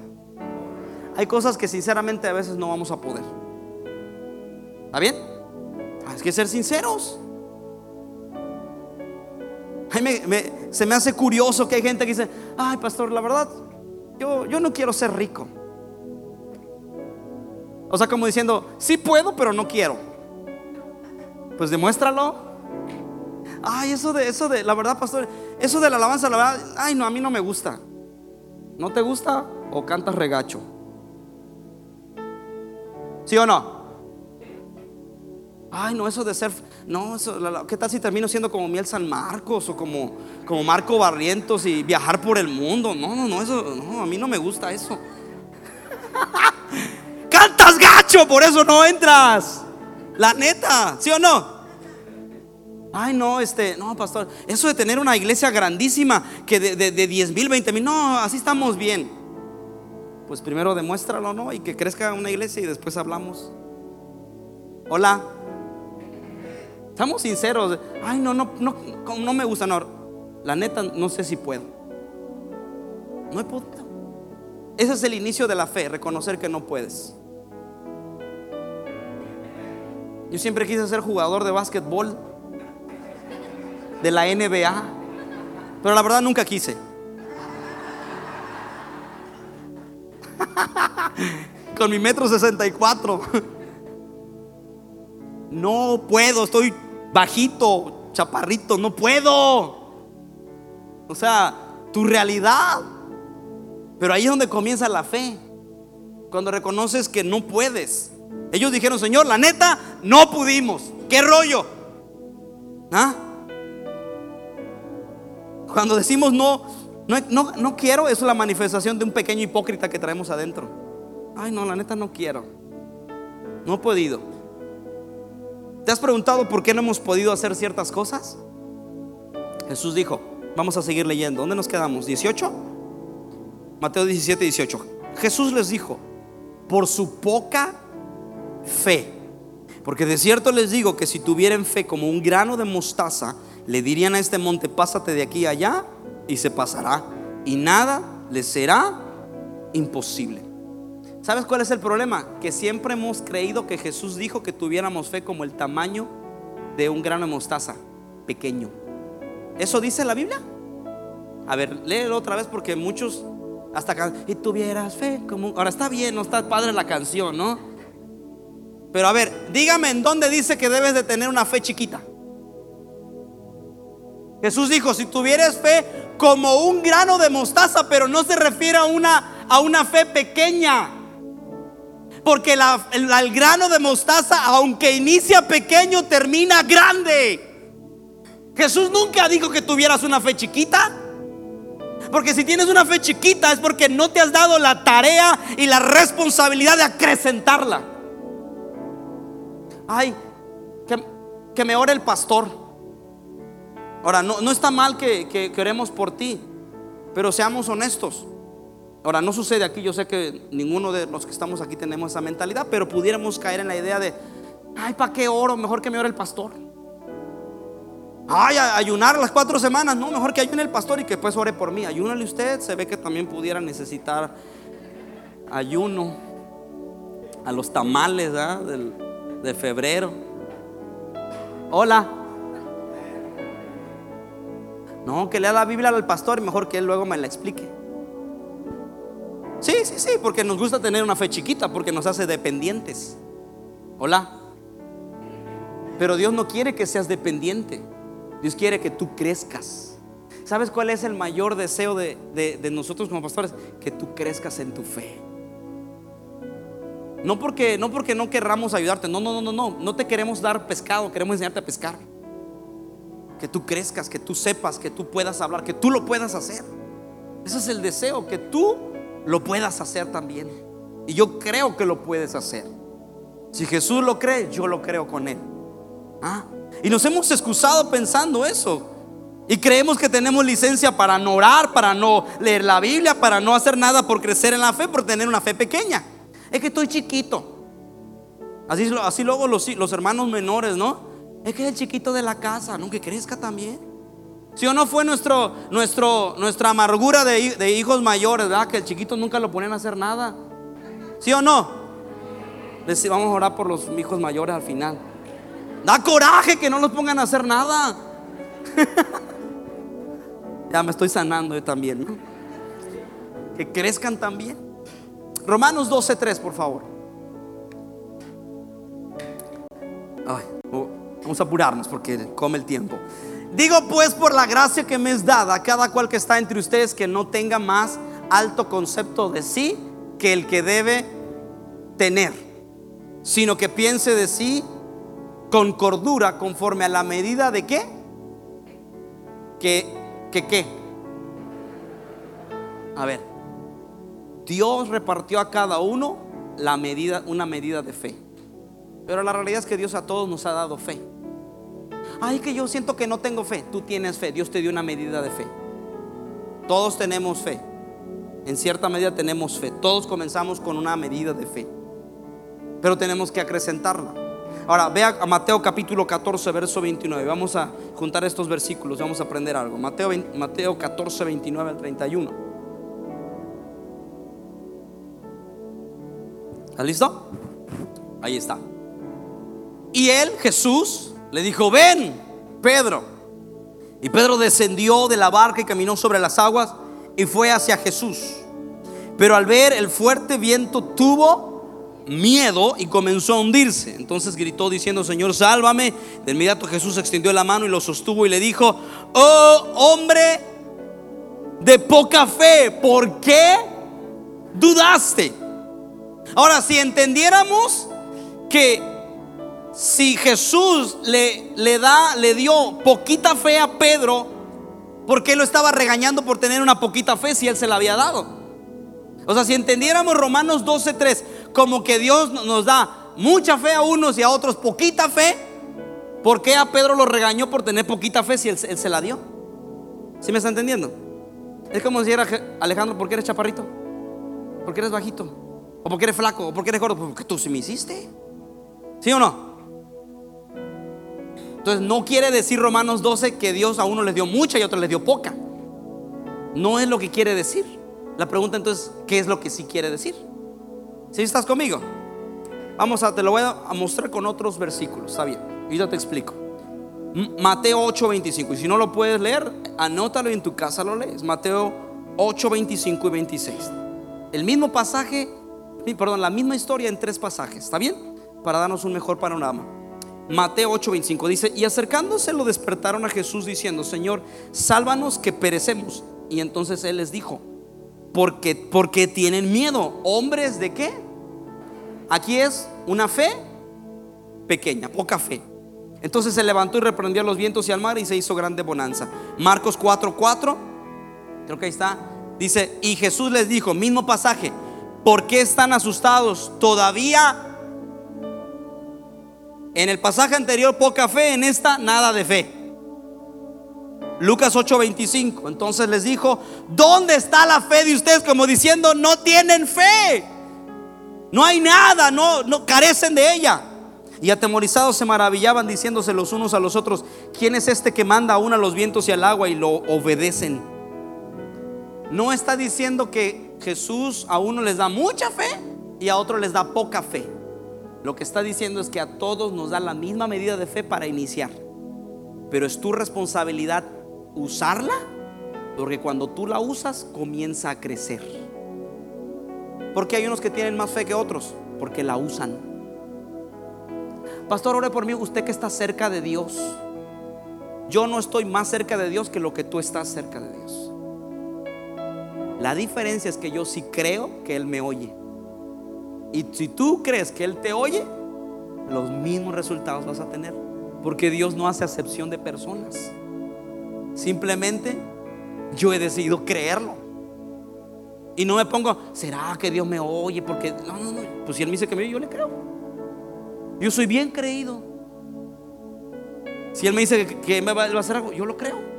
Hay cosas que sinceramente a veces no vamos a poder. ¿Está bien? Hay que ser sinceros. se me hace curioso que hay gente que dice, ay pastor, la verdad, yo, yo no quiero ser rico. O sea, como diciendo, sí puedo, pero no quiero. Pues demuéstralo. Ay, eso de, eso de, la verdad, pastor, eso de la alabanza, la verdad, ay, no, a mí no me gusta. ¿No te gusta o cantas regacho? ¿Sí o no? Ay, no, eso de ser, no, eso, ¿qué tal si termino siendo como Miel San Marcos o como, como Marco Barrientos y viajar por el mundo? No, no, no, eso, no, a mí no me gusta eso. Cantas gacho, por eso no entras. La neta, ¿sí o no? Ay, no, este, no, pastor, eso de tener una iglesia grandísima que de, de, 10 mil, 20 mil, no, así estamos bien. Pues primero demuéstralo, ¿no? Y que crezca una iglesia y después hablamos. Hola. Estamos sinceros. Ay, no, no, no, no me gusta, no. La neta, no sé si puedo. No he podido. Ese es el inicio de la fe, reconocer que no puedes. Yo siempre quise ser jugador de básquetbol de la NBA. Pero la verdad nunca quise. Con mi metro 64. No puedo, estoy bajito, chaparrito, no puedo. O sea, tu realidad. Pero ahí es donde comienza la fe. Cuando reconoces que no puedes. Ellos dijeron, Señor, la neta, no pudimos. ¿Qué rollo? ¿Ah? Cuando decimos no, no, no, quiero, eso es la manifestación de un pequeño hipócrita que traemos adentro. Ay, no, la neta no quiero. No he podido. ¿Te has preguntado por qué no hemos podido hacer ciertas cosas? Jesús dijo, vamos a seguir leyendo. ¿Dónde nos quedamos? ¿18? Mateo 17, 18. Jesús les dijo, por su poca fe. Porque de cierto les digo que si tuvieran fe como un grano de mostaza, le dirían a este monte, pásate de aquí a allá y se pasará. Y nada le será imposible. ¿Sabes cuál es el problema? Que siempre hemos creído que Jesús dijo que tuviéramos fe como el tamaño de un grano de mostaza, pequeño. ¿Eso dice la Biblia? A ver, léelo otra vez porque muchos hasta y tuvieras fe como ahora está bien, no está padre la canción, ¿no? Pero a ver, dígame en dónde dice que debes de tener una fe chiquita. Jesús dijo, si tuvieras fe como un grano de mostaza, pero no se refiere a una, a una fe pequeña. Porque el, grano de mostaza, aunque inicia pequeño, termina grande. Jesús nunca dijo que tuvieras una fe chiquita. Porque si tienes una fe chiquita es porque no te has dado la tarea y la responsabilidad de acrecentarla. Ay, que, que me ore el pastor. Ahora, no, no está mal que, queremos por ti, pero seamos honestos. Ahora, no sucede aquí, yo sé que ninguno de los que estamos aquí tenemos esa mentalidad, pero pudiéramos caer en la idea de, ay, ¿para qué oro? Mejor que me ore el pastor. Ay, ayunar las cuatro semanas, no, mejor que ayune el pastor y que pues ore por mí. Ayúnale usted, se ve que también pudiera necesitar ayuno a los tamales de febrero. Hola. No, que lea la Biblia al pastor y mejor que él luego me la explique. Sí, sí, sí, porque nos gusta tener una fe chiquita, porque nos hace dependientes. Hola. Pero Dios no quiere que seas dependiente. Dios quiere que tú crezcas. ¿Sabes cuál es el mayor deseo de, de nosotros como pastores? Que tú crezcas en tu fe. No porque, no porque no querramos ayudarte, no, no, no, no, no, no te queremos dar pescado, queremos enseñarte a pescar. Que tú crezcas, que tú sepas, que tú puedas hablar, que tú lo puedas hacer. Ese es el deseo, que tú lo puedas hacer también. Y yo creo que lo puedes hacer. Si Jesús lo cree, yo lo creo con él. ¿Ah? Y nos hemos excusado pensando eso. Y creemos que tenemos licencia para no orar, para no leer la Biblia, para no hacer nada por crecer en la fe, por tener una fe pequeña es que estoy chiquito. Así, así luego los, los hermanos menores, ¿no? Es que es el chiquito de la casa, que crezca también. Si o no fue nuestro, nuestro, nuestra amargura de, hijos mayores, ¿verdad? Que el chiquito nunca lo ponen a hacer nada. ¿Sí o no? vamos a orar por los hijos mayores al final. Da coraje que no los pongan a hacer nada. ya me estoy sanando yo también, ¿no? Que crezcan también. Romanos 12:3, por favor. Oh, vamos a apurarnos porque come el tiempo. Digo pues por la gracia que me es dada a cada cual que está entre ustedes que no tenga más alto concepto de sí que el que debe tener, sino que piense de sí con cordura conforme a la medida de qué? Que, que qué? A ver, Dios repartió a cada uno la medida, una medida de fe. Pero la realidad es que Dios a todos nos ha dado fe. Ay, que yo siento que no tengo fe. Tú tienes fe. Dios te dio una medida de fe. Todos tenemos fe. En cierta medida tenemos fe. Todos comenzamos con una medida de fe. Pero tenemos que acrecentarla. Ahora, vea a Mateo capítulo 14, verso 29. Vamos a juntar estos versículos. Vamos a aprender algo. Mateo, Mateo 14, 29 al 31. ¿Está listo? Ahí está. Y él, Jesús, le dijo, ven, Pedro. Y Pedro descendió de la barca y caminó sobre las aguas y fue hacia Jesús. Pero al ver el fuerte viento tuvo miedo y comenzó a hundirse. Entonces gritó diciendo, Señor, sálvame. De inmediato Jesús extendió la mano y lo sostuvo y le dijo, oh hombre de poca fe, ¿por qué dudaste? Ahora, si entendiéramos que si Jesús le, le da, le dio poquita fe a Pedro, ¿por qué lo estaba regañando por tener una poquita fe si él se la había dado? O sea, si entendiéramos Romanos 12:3 como que Dios nos da mucha fe a unos y a otros poquita fe, ¿por qué a Pedro lo regañó por tener poquita fe si él, se la dio? ¿Sí me está entendiendo? Es como decir Alejandro, ¿por qué eres chaparrito? ¿Por qué eres bajito? O porque eres flaco, o porque eres gordo, porque tú sí me hiciste. ¿Sí o no? Entonces no quiere decir Romanos 12 que Dios a uno les dio mucha y a otro les dio poca. No es lo que quiere decir. La pregunta entonces, ¿qué es lo que sí quiere decir? ¿Sí estás conmigo? Vamos a, te lo voy a mostrar con otros versículos, está bien. Y yo te explico. Mateo 8, 25. Y si no lo puedes leer, anótalo y en tu casa lo lees. Mateo 8, 25 y 26. El mismo pasaje perdón, la misma historia en tres pasajes, ¿está bien? Para darnos un mejor panorama. Mateo 8:25 dice, y acercándose lo despertaron a Jesús diciendo, Señor, sálvanos que perecemos. Y entonces Él les dijo, porque, porque tienen miedo, hombres de qué? Aquí es una fe pequeña, poca fe. Entonces se levantó y reprendió a los vientos y al mar y se hizo grande bonanza. Marcos 4:4, creo que ahí está, dice, y Jesús les dijo, mismo pasaje, ¿Por qué están asustados? Todavía en el pasaje anterior poca fe, en esta nada de fe. Lucas 8:25. Entonces les dijo, ¿dónde está la fe de ustedes? Como diciendo, no tienen fe. No hay nada, no, no carecen de ella. Y atemorizados se maravillaban diciéndose los unos a los otros, ¿quién es este que manda aún a los vientos y al agua y lo obedecen? No está diciendo que Jesús a uno les da mucha fe y a otro les da poca fe. Lo que está diciendo es que a todos nos da la misma medida de fe para iniciar. Pero es tu responsabilidad usarla, porque cuando tú la usas comienza a crecer. ¿Por qué hay unos que tienen más fe que otros? Porque la usan. Pastor, ore por mí, usted que está cerca de Dios. Yo no estoy más cerca de Dios que lo que tú estás cerca de Dios. La diferencia es que yo sí creo que Él me oye. Y si tú crees que Él te oye, los mismos resultados vas a tener. Porque Dios no hace acepción de personas. Simplemente yo he decidido creerlo. Y no me pongo, ¿será que Dios me oye? Porque, no, no, no. Pues si Él me dice que me oye, yo le creo. Yo soy bien creído. Si Él me dice que, me va a hacer algo, yo lo creo.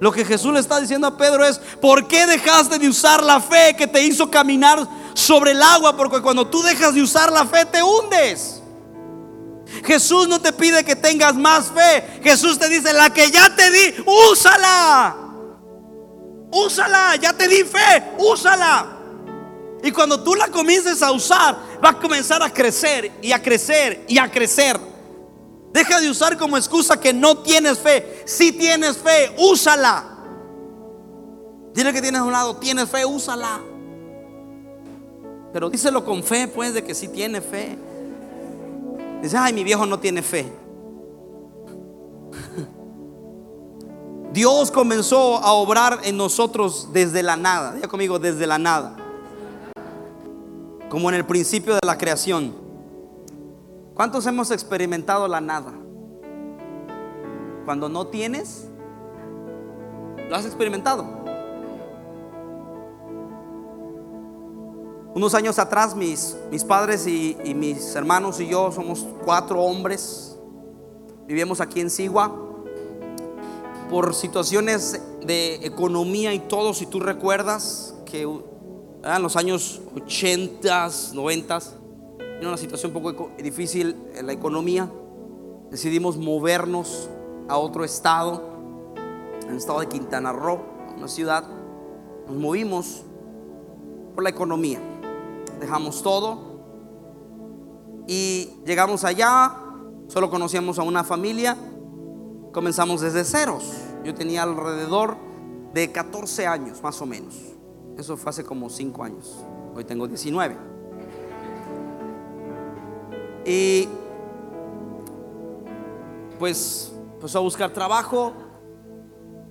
Lo que Jesús le está diciendo a Pedro es, ¿por qué dejaste de usar la fe que te hizo caminar sobre el agua? Porque cuando tú dejas de usar la fe te hundes. Jesús no te pide que tengas más fe. Jesús te dice, la que ya te di, úsala. Úsala, ya te di fe, úsala. Y cuando tú la comiences a usar, va a comenzar a crecer y a crecer y a crecer. Deja de usar como excusa que no tienes fe. Si tienes fe, úsala. Dile que tienes a un lado, tienes fe, úsala. Pero díselo con fe, pues, de que si tiene fe. Dice, ay, mi viejo no tiene fe. Dios comenzó a obrar en nosotros desde la nada. Diga conmigo, desde la nada. Como en el principio de la creación. ¿Cuántos hemos experimentado la nada? Cuando no tienes, ¿lo has experimentado? Unos años atrás mis, mis padres y, mis hermanos y yo somos cuatro hombres. Vivíamos aquí en Sigua. Por situaciones de economía y todo, si tú recuerdas que en los años 80, 90, en una situación un poco difícil en la economía, decidimos movernos a otro estado, en el estado de Quintana Roo, una ciudad. Nos movimos por la economía. Dejamos todo y llegamos allá, solo conocíamos a una familia, comenzamos desde ceros. Yo tenía alrededor de 14 años, más o menos. Eso fue hace como 5 años. Hoy tengo 19. Y pues empezó a buscar trabajo.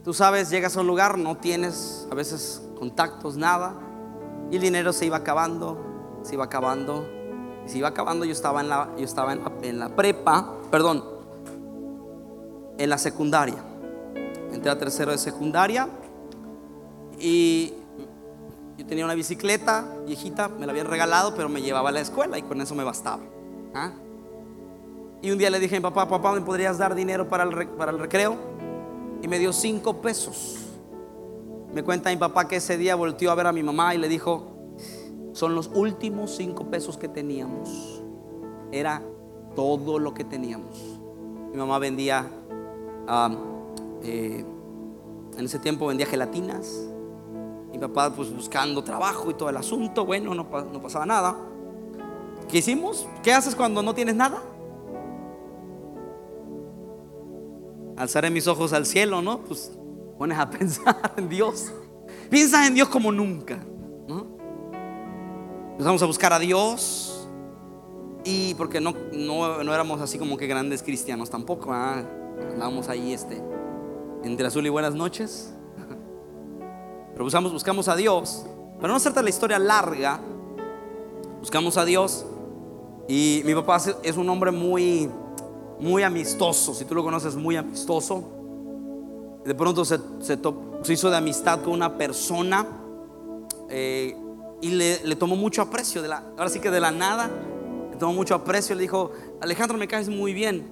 Tú sabes, llegas a un lugar, no tienes a veces contactos, nada. Y el dinero se iba acabando, se iba acabando. Se iba acabando, yo estaba en la, yo estaba en la prepa, perdón, en la secundaria. Entré a tercero de secundaria y yo tenía una bicicleta viejita, me la habían regalado, pero me llevaba a la escuela y con eso me bastaba. ¿Ah? Y un día le dije a mi papá, papá, ¿me podrías dar dinero para el, para el recreo? Y me dio cinco pesos. Me cuenta mi papá que ese día volteó a ver a mi mamá y le dijo, son los últimos cinco pesos que teníamos. Era todo lo que teníamos. Mi mamá vendía, eh, en ese tiempo vendía gelatinas. Mi papá pues buscando trabajo y todo el asunto. Bueno, no, no pasaba nada. ¿Qué hicimos? ¿Qué haces cuando no tienes nada? Alzaré mis ojos al cielo, ¿no? Pues pones a pensar en Dios. Piensas en Dios como nunca, ¿no? Empezamos a buscar a Dios. Y porque no, no, éramos así como que grandes cristianos tampoco. ¿ah? Andábamos ahí este, entre azul y buenas noches. Pero buscamos, buscamos a Dios. Para no hacerte la historia larga, buscamos a Dios y mi papá es un hombre muy, muy amistoso. Si tú lo conoces, muy amistoso. De pronto se, se, hizo de amistad con una persona eh, y le, tomó mucho aprecio. De la, ahora sí que de la nada, le tomó mucho aprecio. Le dijo, Alejandro, me caes muy bien.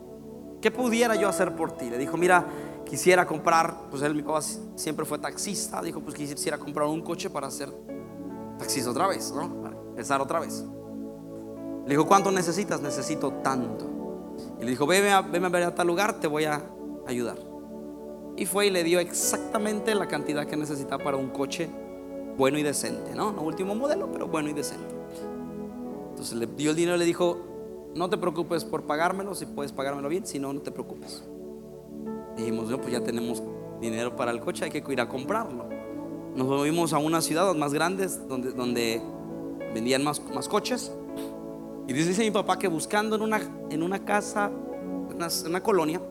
¿Qué pudiera yo hacer por ti? Le dijo, mira, quisiera comprar, pues él, mi papá siempre fue taxista. Dijo, pues quisiera comprar un coche para hacer taxista otra vez, ¿no? Para empezar otra vez. Le dijo, ¿cuánto necesitas? Necesito tanto. Y le dijo, veme a, a ver a tal lugar, te voy a ayudar. Y fue y le dio exactamente la cantidad que necesitaba para un coche bueno y decente, ¿no? No último modelo, pero bueno y decente. Entonces le dio el dinero y le dijo, no te preocupes por pagármelo, si puedes pagármelo bien, si no, no te preocupes. dijimos, no, pues ya tenemos dinero para el coche, hay que ir a comprarlo. nos movimos a una ciudad más grande donde, donde vendían más, más coches. Y dice mi papá que buscando en una, en una casa, en una, colonia,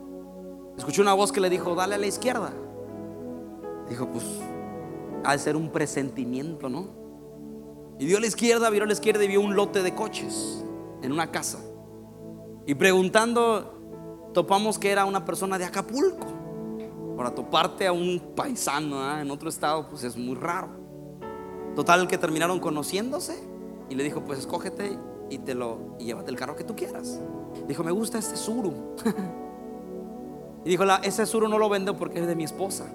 escuchó una voz que le dijo, dale a la izquierda. Dijo, pues, ha de ser un presentimiento, ¿no? Y dio a la izquierda, vio a la izquierda y vio un lote de coches en una casa. Y preguntando, topamos que era una persona de Acapulco. Para toparte a un paisano en otro estado, pues es muy raro. Total que terminaron conociéndose y le dijo, pues escógete y te lo y llévate el carro que tú quieras. Dijo, me gusta este suru. y dijo, ese suru no lo vendo porque es de mi esposa.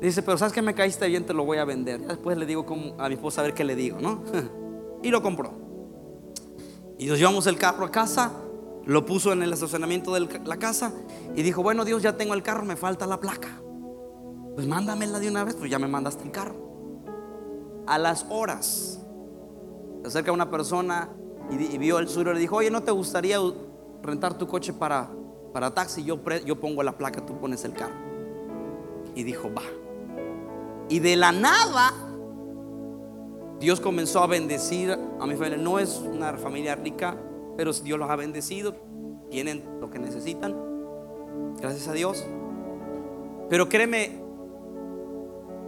Dice, pero sabes que me caíste bien, te lo voy a vender. después le digo a mi esposa a ver qué le digo, ¿no? y lo compró. Y nos llevamos el carro a casa, lo puso en el estacionamiento de la casa y dijo, bueno Dios, ya tengo el carro, me falta la placa. Pues mándamela de una vez, pues ya me mandaste el carro. A las horas se acerca una persona y, vio el suelo y le dijo, oye, ¿no te gustaría rentar tu coche para, para taxi? Yo, yo pongo la placa, tú pones el carro. Y dijo, va. Y de la nada, Dios comenzó a bendecir a mi familia. No es una familia rica, pero Dios los ha bendecido. Tienen lo que necesitan. Gracias a Dios. Pero créeme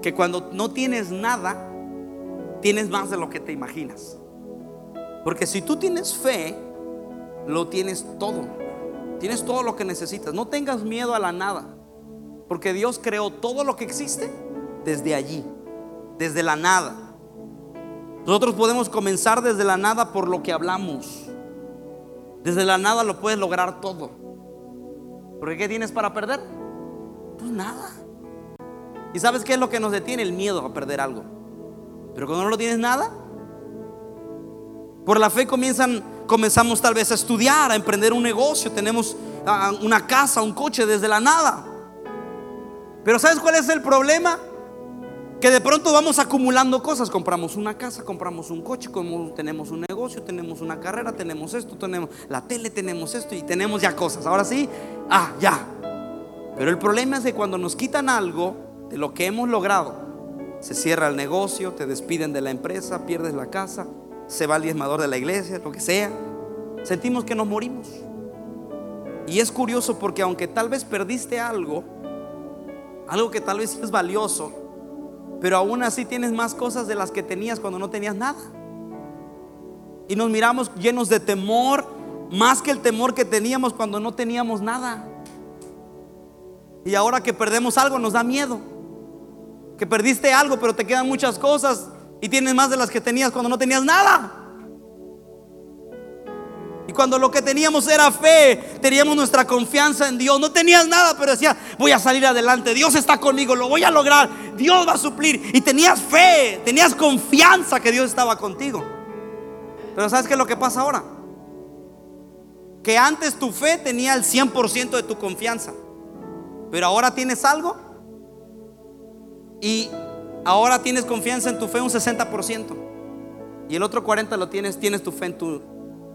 que cuando no tienes nada, tienes más de lo que te imaginas. Porque si tú tienes fe, lo tienes todo. Tienes todo lo que necesitas. No tengas miedo a la nada. Porque Dios creó todo lo que existe desde allí, desde la nada. Nosotros podemos comenzar desde la nada por lo que hablamos. Desde la nada lo puedes lograr todo. Porque ¿qué tienes para perder? Pues nada. ¿Y sabes qué es lo que nos detiene? El miedo a perder algo. Pero cuando no lo tienes nada, por la fe comienzan, comenzamos tal vez a estudiar, a emprender un negocio, tenemos ah, una casa, un coche desde la nada. Pero ¿sabes cuál es el problema? Que de pronto vamos acumulando cosas, compramos una casa, compramos un coche, tenemos un negocio, tenemos una carrera, tenemos esto, tenemos la tele, tenemos esto y tenemos ya cosas. Ahora sí, ah, ya. Pero el problema es que cuando nos quitan algo de lo que hemos logrado, se cierra el negocio, te despiden de la empresa, pierdes la casa, se va el diezmador de la iglesia, lo que sea, sentimos que nos morimos. Y es curioso porque aunque tal vez perdiste algo, algo que tal vez es valioso, pero aún así tienes más cosas de las que tenías cuando no tenías nada. Y nos miramos llenos de temor, más que el temor que teníamos cuando no teníamos nada. Y ahora que perdemos algo nos da miedo. Que perdiste algo, pero te quedan muchas cosas y tienes más de las que tenías cuando no tenías nada. Y cuando lo que teníamos era fe, teníamos nuestra confianza en Dios. No tenías nada, pero decía, voy a salir adelante. Dios está conmigo, lo voy a lograr. Dios va a suplir. Y tenías fe, tenías confianza que Dios estaba contigo. Pero ¿sabes qué es lo que pasa ahora? Que antes tu fe tenía el 100% de tu confianza. Pero ahora tienes algo. Y ahora tienes confianza en tu fe un 60%. Y el otro 40% lo tienes, tienes tu fe en tu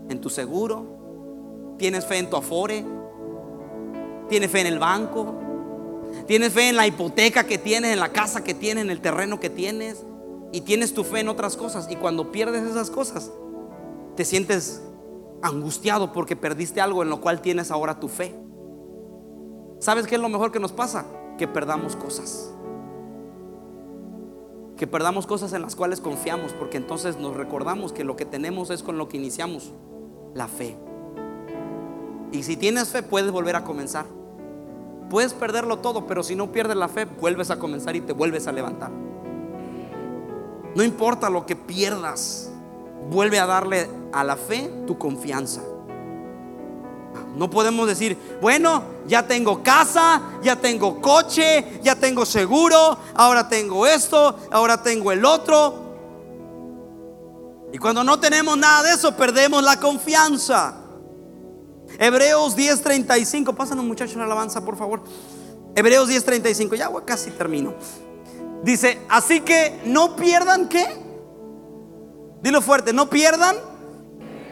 en tu seguro, tienes fe en tu afore, tienes fe en el banco, tienes fe en la hipoteca que tienes, en la casa que tienes, en el terreno que tienes, y tienes tu fe en otras cosas. Y cuando pierdes esas cosas, te sientes angustiado porque perdiste algo en lo cual tienes ahora tu fe. ¿Sabes qué es lo mejor que nos pasa? Que perdamos cosas que perdamos cosas en las cuales confiamos, porque entonces nos recordamos que lo que tenemos es con lo que iniciamos la fe. Y si tienes fe, puedes volver a comenzar. Puedes perderlo todo, pero si no pierdes la fe, vuelves a comenzar y te vuelves a levantar. No importa lo que pierdas, vuelve a darle a la fe tu confianza. No podemos decir, bueno, ya tengo casa, ya tengo coche, ya tengo seguro, ahora tengo esto, ahora tengo el otro. Y cuando no tenemos nada de eso, perdemos la confianza. Hebreos 10:35, pásanos muchachos la alabanza, por favor. Hebreos 10:35, ya casi termino. Dice, así que no pierdan qué. Dilo fuerte, no pierdan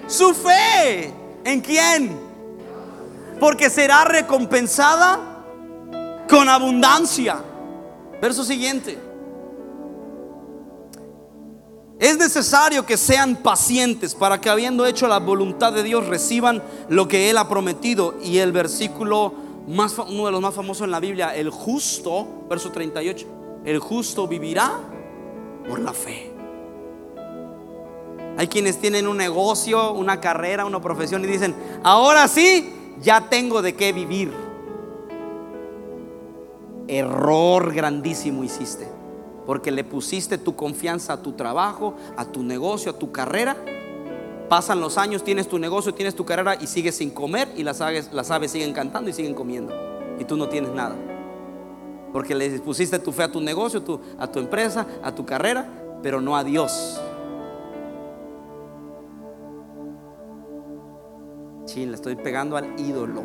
su fe. ¿En quién? Porque será recompensada con abundancia. Verso siguiente. Es necesario que sean pacientes para que habiendo hecho la voluntad de Dios reciban lo que Él ha prometido. Y el versículo más, uno de los más famosos en la Biblia, el justo, verso 38, el justo vivirá por la fe. Hay quienes tienen un negocio, una carrera, una profesión y dicen, ahora sí, ya tengo de qué vivir. Error grandísimo hiciste, porque le pusiste tu confianza a tu trabajo, a tu negocio, a tu carrera. Pasan los años, tienes tu negocio, tienes tu carrera y sigues sin comer y las aves, las aves siguen cantando y siguen comiendo. Y tú no tienes nada. Porque le pusiste tu fe a tu negocio, a tu empresa, a tu carrera, pero no a Dios. Le estoy pegando al ídolo.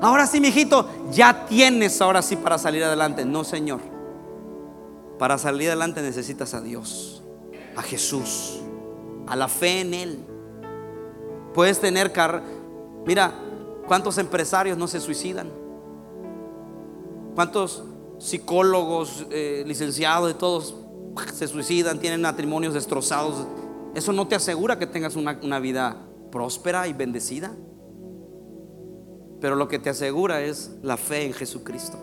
Ahora sí, mijito, ya tienes ahora sí para salir adelante. No, Señor. Para salir adelante necesitas a Dios, a Jesús, a la fe en Él. Puedes tener car Mira, ¿cuántos empresarios no se suicidan? ¿Cuántos psicólogos, eh, licenciados de todos se suicidan, tienen matrimonios destrozados? Eso no te asegura que tengas una vida próspera y bendecida. Pero lo que te asegura es la fe en Jesucristo.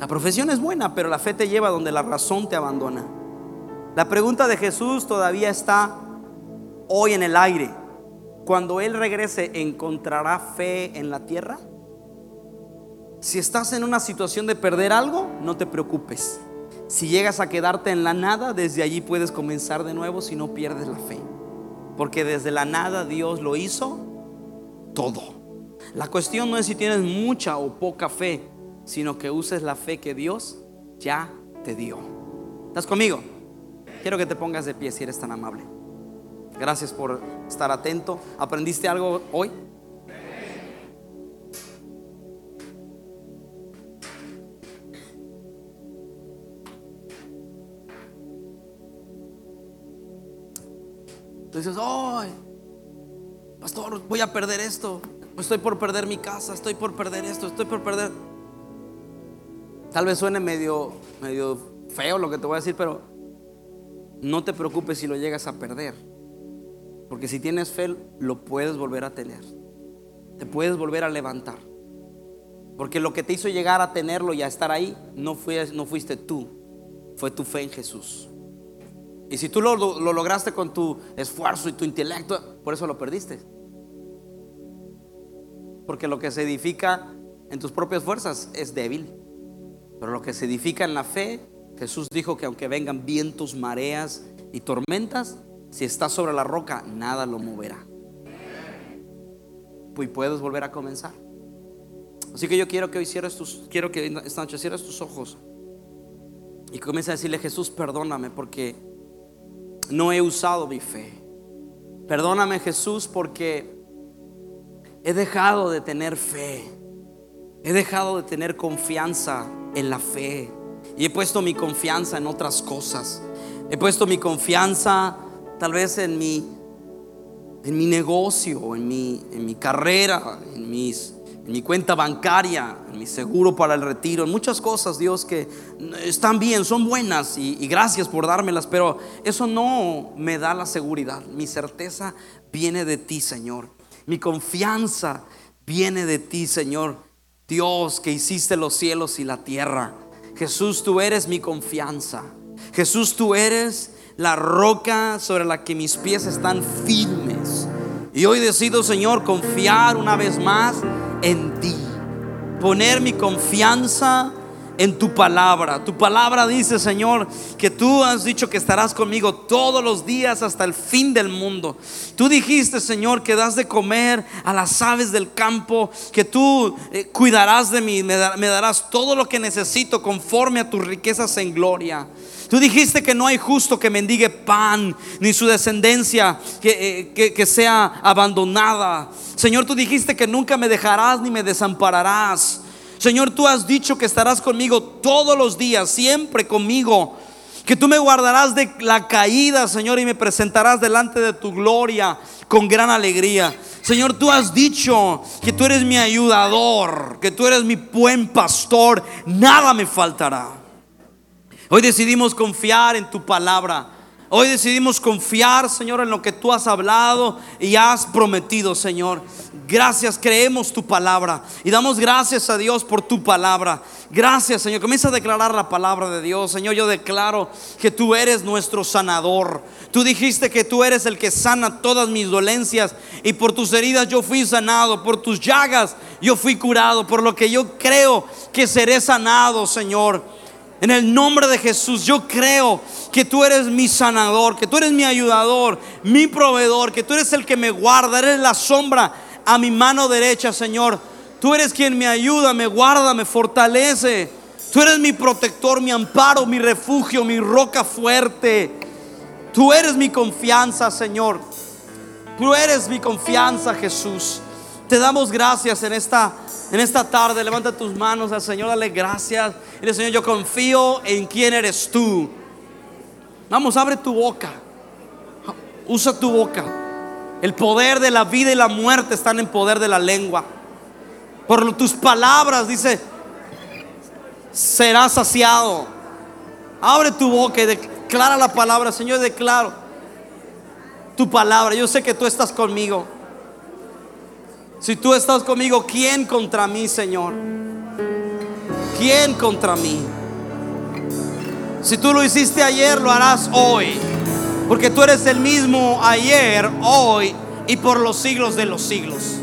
La profesión es buena, pero la fe te lleva donde la razón te abandona. La pregunta de Jesús todavía está hoy en el aire. Cuando Él regrese, ¿encontrará fe en la tierra? Si estás en una situación de perder algo, no te preocupes. Si llegas a quedarte en la nada, desde allí puedes comenzar de nuevo si no pierdes la fe. Porque desde la nada Dios lo hizo todo. La cuestión no es si tienes mucha o poca fe, sino que uses la fe que Dios ya te dio. ¿Estás conmigo? Quiero que te pongas de pie si eres tan amable. Gracias por estar atento. ¿Aprendiste algo hoy? Entonces, ¡ay! Pastor, voy a perder esto. Estoy por perder mi casa, estoy por perder esto, estoy por perder. Tal vez suene medio, medio feo lo que te voy a decir, pero no te preocupes si lo llegas a perder. Porque si tienes fe, lo puedes volver a tener. Te puedes volver a levantar. Porque lo que te hizo llegar a tenerlo y a estar ahí, no, no fuiste tú, fue tu fe en Jesús. Y si tú lo, lograste con tu esfuerzo y tu intelecto, por eso lo perdiste. Porque lo que se edifica en tus propias fuerzas es débil. Pero lo que se edifica en la fe, Jesús dijo que aunque vengan vientos, mareas y tormentas, si estás sobre la roca, nada lo moverá. Pues puedes volver a comenzar. Así que yo quiero que hoy tus, quiero que esta noche cierres tus ojos y comiences a decirle, Jesús, perdóname porque no he usado mi fe. Perdóname Jesús porque he dejado de tener fe. He dejado de tener confianza en la fe. Y he puesto mi confianza en otras cosas. He puesto mi confianza tal vez en mi, en mi negocio, en mi, en mi carrera, en mis en mi cuenta bancaria, en mi seguro para el retiro, en muchas cosas, Dios, que están bien, son buenas y, y, gracias por dármelas, pero eso no me da la seguridad. Mi certeza viene de ti, Señor. Mi confianza viene de ti, Señor. Dios, que hiciste los cielos y la tierra. Jesús, tú eres mi confianza. Jesús, tú eres la roca sobre la que mis pies están firmes. Y hoy decido, Señor, confiar una vez más en ti. Poner mi confianza en tu palabra. Tu palabra dice, Señor, que tú has dicho que estarás conmigo todos los días hasta el fin del mundo. Tú dijiste, Señor, que das de comer a las aves del campo, que tú eh, cuidarás de mí, me, me darás todo lo que necesito conforme a tus riquezas en gloria. Tú dijiste que no hay justo que mendigue pan, ni su descendencia que, eh, que, sea abandonada. Señor, tú dijiste que nunca me dejarás ni me desampararás. Señor, tú has dicho que estarás conmigo todos los días, siempre conmigo. Que tú me guardarás de la caída, Señor, y me presentarás delante de tu gloria con gran alegría. Señor, tú has dicho que tú eres mi ayudador, que tú eres mi buen pastor, nada me faltará. Hoy decidimos confiar en tu palabra. Hoy decidimos confiar, Señor, en lo que tú has hablado y has prometido, Señor. Gracias, creemos tu palabra y damos gracias a Dios por tu palabra. Gracias, Señor. Comienza a declarar la palabra de Dios. Señor, yo declaro que tú eres nuestro sanador. Tú dijiste que tú eres el que sana todas mis dolencias y por tus heridas yo fui sanado, por tus llagas yo fui curado, por lo que yo creo que seré sanado, Señor. En el nombre de Jesús, yo creo que tú eres mi sanador, que tú eres mi ayudador, mi proveedor, que tú eres el que me guarda, eres la sombra a mi mano derecha, Señor. Tú eres quien me ayuda, me guarda, me fortalece. Tú eres mi protector, mi amparo, mi refugio, mi roca fuerte. Tú eres mi confianza, Señor. Tú eres mi confianza, Jesús. Te damos gracias en esta, en esta tarde. Levanta tus manos al Señor, dale gracias. Dile, Señor, yo confío en quién eres tú. Vamos, abre tu boca. Usa tu boca. El poder de la vida y la muerte están en poder de la lengua. Por tus palabras, dice, serás saciado. Abre tu boca y declara la palabra. Señor, declaro tu palabra. Yo sé que tú estás conmigo. Si tú estás conmigo, ¿quién contra mí, Señor? ¿Quién contra mí? Si tú lo hiciste ayer, lo harás hoy. Porque tú eres el mismo ayer, hoy y por los siglos de los siglos.